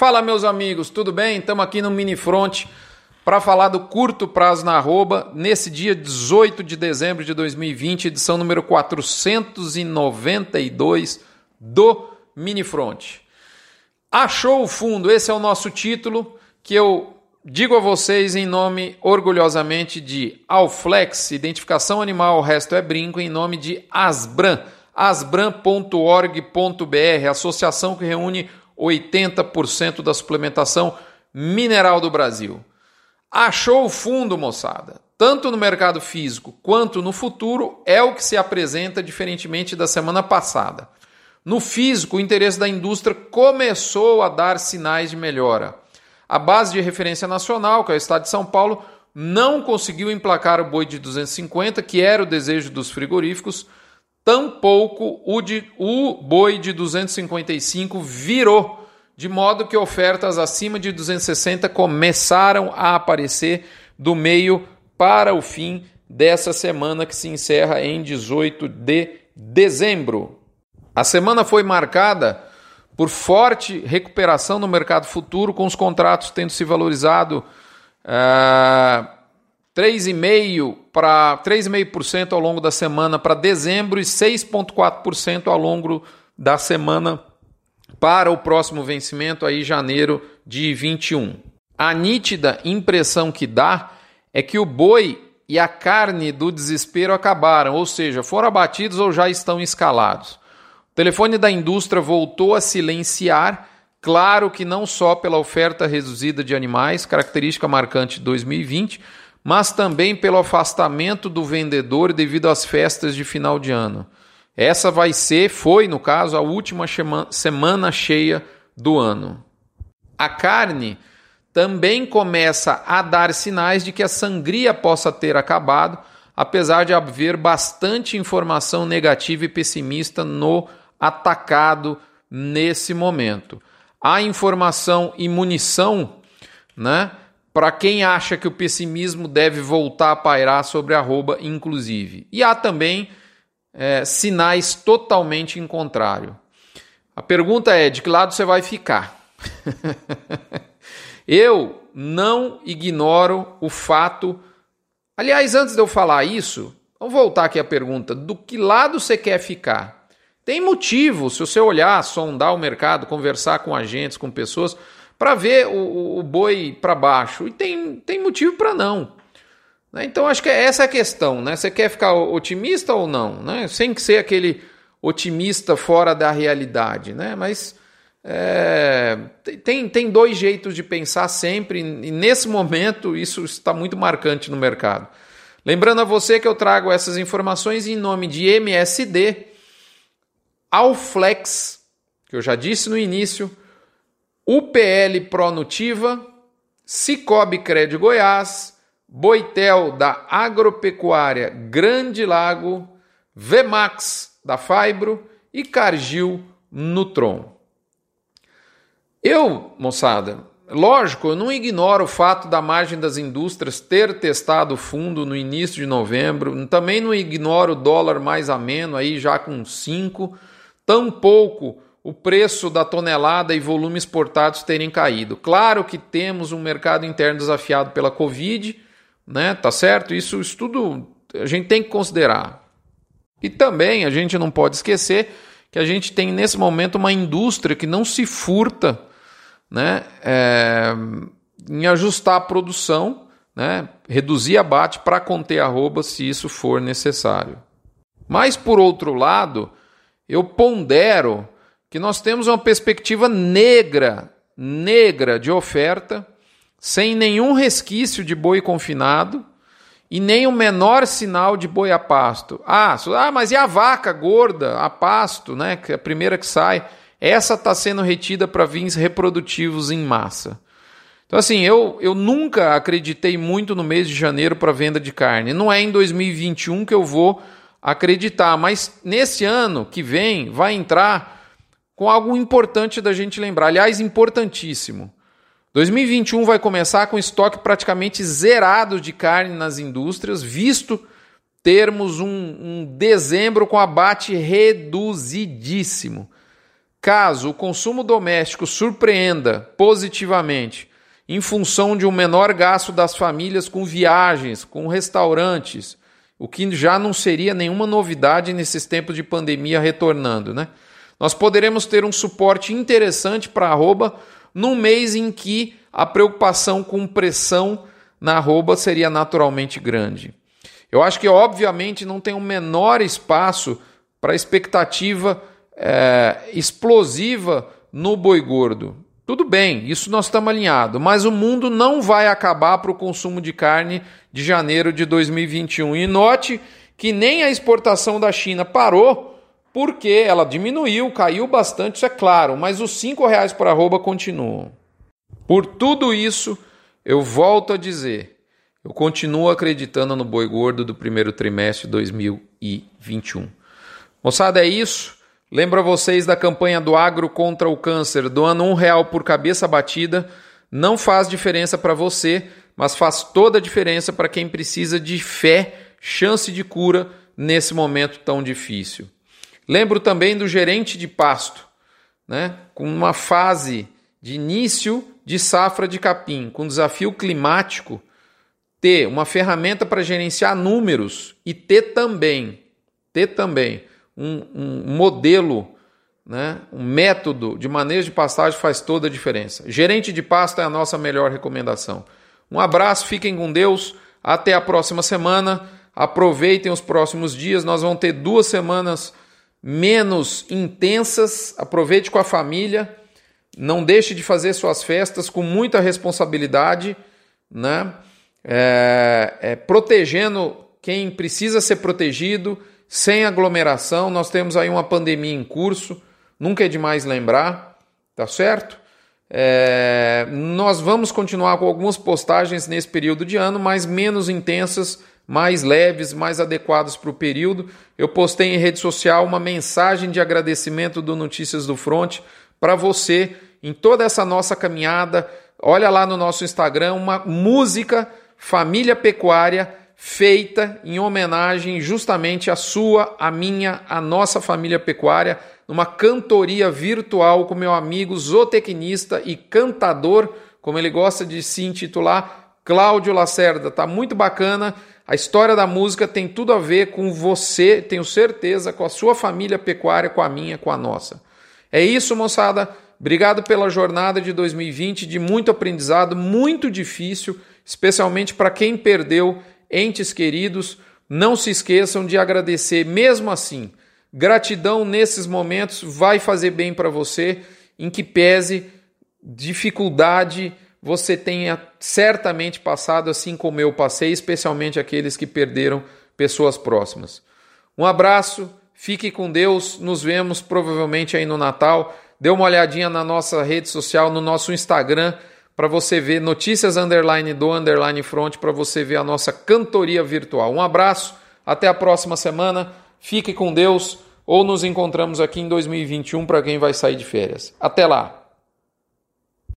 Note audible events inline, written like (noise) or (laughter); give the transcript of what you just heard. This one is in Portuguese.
Fala, meus amigos, tudo bem? Estamos aqui no Mini Front para falar do curto prazo na arroba nesse dia 18 de dezembro de 2020, edição número 492 do Mini Front. Achou o fundo, esse é o nosso título que eu digo a vocês em nome orgulhosamente de Alflex, identificação animal, o resto é brinco, em nome de Asbran, asbran.org.br, associação que reúne 80% da suplementação mineral do Brasil. Achou o fundo, moçada. Tanto no mercado físico quanto no futuro é o que se apresenta diferentemente da semana passada. No físico, o interesse da indústria começou a dar sinais de melhora. A base de referência nacional, que é o Estado de São Paulo, não conseguiu emplacar o boi de 250, que era o desejo dos frigoríficos, tampouco o, de, o boi de 255 virou, de modo que ofertas acima de 260 começaram a aparecer do meio para o fim dessa semana que se encerra em 18 de dezembro. A semana foi marcada por forte recuperação no mercado futuro, com os contratos tendo se valorizado. Uh, 3,5% para 3,5% ao longo da semana para dezembro e 6,4% ao longo da semana para o próximo vencimento aí janeiro de 21. A nítida impressão que dá é que o boi e a carne do desespero acabaram, ou seja, foram abatidos ou já estão escalados. O telefone da indústria voltou a silenciar, claro que não só pela oferta reduzida de animais, característica marcante de 2020, mas também pelo afastamento do vendedor devido às festas de final de ano. Essa vai ser, foi no caso, a última semana cheia do ano. A carne também começa a dar sinais de que a sangria possa ter acabado, apesar de haver bastante informação negativa e pessimista no atacado nesse momento. A informação e munição, né? Para quem acha que o pessimismo deve voltar a pairar sobre arroba, inclusive. E há também é, sinais totalmente em contrário. A pergunta é: de que lado você vai ficar? (laughs) eu não ignoro o fato. Aliás, antes de eu falar isso, vamos voltar aqui à pergunta: do que lado você quer ficar? Tem motivo, se você olhar, sondar o mercado, conversar com agentes, com pessoas para ver o, o boi para baixo. E tem, tem motivo para não. Né? Então acho que é essa é a questão. Né? Você quer ficar otimista ou não? Né? Sem ser aquele otimista fora da realidade. Né? Mas é, tem, tem dois jeitos de pensar sempre, e nesse momento isso está muito marcante no mercado. Lembrando a você que eu trago essas informações em nome de MSD, Alflex, que eu já disse no início, UPL Pronutiva, Cicobi Cred Goiás, Boitel da Agropecuária Grande Lago, Vemax da Fibro e Cargill Nutron. Eu, moçada, lógico, eu não ignoro o fato da margem das indústrias ter testado fundo no início de novembro, também não ignoro o dólar mais ameno aí já com 5, tampouco o preço da tonelada e volume exportados terem caído. Claro que temos um mercado interno desafiado pela Covid, né? Tá certo? Isso, isso tudo a gente tem que considerar. E também a gente não pode esquecer que a gente tem nesse momento uma indústria que não se furta né, é, em ajustar a produção, né, reduzir abate para conter arroba se isso for necessário. Mas, por outro lado, eu pondero que nós temos uma perspectiva negra, negra de oferta, sem nenhum resquício de boi confinado e nem o menor sinal de boi a pasto. Ah, ah, mas e a vaca gorda a pasto, né? Que é a primeira que sai, essa está sendo retida para fins reprodutivos em massa. Então, assim, eu, eu nunca acreditei muito no mês de janeiro para venda de carne. Não é em 2021 que eu vou acreditar, mas nesse ano que vem vai entrar com algo importante da gente lembrar, aliás, importantíssimo. 2021 vai começar com estoque praticamente zerado de carne nas indústrias, visto termos um, um dezembro com abate reduzidíssimo. Caso o consumo doméstico surpreenda positivamente em função de um menor gasto das famílias com viagens, com restaurantes, o que já não seria nenhuma novidade nesses tempos de pandemia retornando, né? Nós poderemos ter um suporte interessante para arroba num mês em que a preocupação com pressão na arroba seria naturalmente grande. Eu acho que, obviamente, não tem o um menor espaço para expectativa é, explosiva no boi gordo. Tudo bem, isso nós estamos alinhados, mas o mundo não vai acabar para o consumo de carne de janeiro de 2021. E note que nem a exportação da China parou, porque ela diminuiu, caiu bastante, isso é claro, mas os cinco reais por arroba continuam. Por tudo isso, eu volto a dizer, eu continuo acreditando no boi gordo do primeiro trimestre de 2021. Moçada, é isso. Lembro a vocês da campanha do Agro contra o Câncer, doando um real por cabeça batida. Não faz diferença para você, mas faz toda a diferença para quem precisa de fé, chance de cura nesse momento tão difícil. Lembro também do gerente de pasto, né, com uma fase de início de safra de capim, com desafio climático, ter uma ferramenta para gerenciar números e ter também, ter também um, um modelo, né, um método de manejo de pastagem faz toda a diferença. Gerente de pasto é a nossa melhor recomendação. Um abraço, fiquem com Deus. Até a próxima semana. Aproveitem os próximos dias. Nós vamos ter duas semanas menos intensas. Aproveite com a família. Não deixe de fazer suas festas com muita responsabilidade, né? É, é, protegendo quem precisa ser protegido, sem aglomeração. Nós temos aí uma pandemia em curso, nunca é demais lembrar, tá certo? É, nós vamos continuar com algumas postagens nesse período de ano, mas menos intensas, mais leves, mais adequadas para o período. Eu postei em rede social uma mensagem de agradecimento do Notícias do Front para você em toda essa nossa caminhada. Olha lá no nosso Instagram uma música Família Pecuária feita em homenagem justamente à sua, à minha, à nossa família pecuária numa cantoria virtual com meu amigo zootecnista e cantador, como ele gosta de se intitular, Cláudio Lacerda. Tá muito bacana. A história da música tem tudo a ver com você, tenho certeza, com a sua família pecuária, com a minha, com a nossa. É isso, moçada. Obrigado pela jornada de 2020, de muito aprendizado, muito difícil, especialmente para quem perdeu entes queridos. Não se esqueçam de agradecer, mesmo assim Gratidão nesses momentos vai fazer bem para você, em que pese dificuldade você tenha certamente passado assim como eu passei, especialmente aqueles que perderam pessoas próximas. Um abraço, fique com Deus, nos vemos provavelmente aí no Natal. Dê uma olhadinha na nossa rede social, no nosso Instagram, para você ver notícias underline do underline front, para você ver a nossa cantoria virtual. Um abraço, até a próxima semana. Fique com Deus ou nos encontramos aqui em 2021 para quem vai sair de férias. Até lá!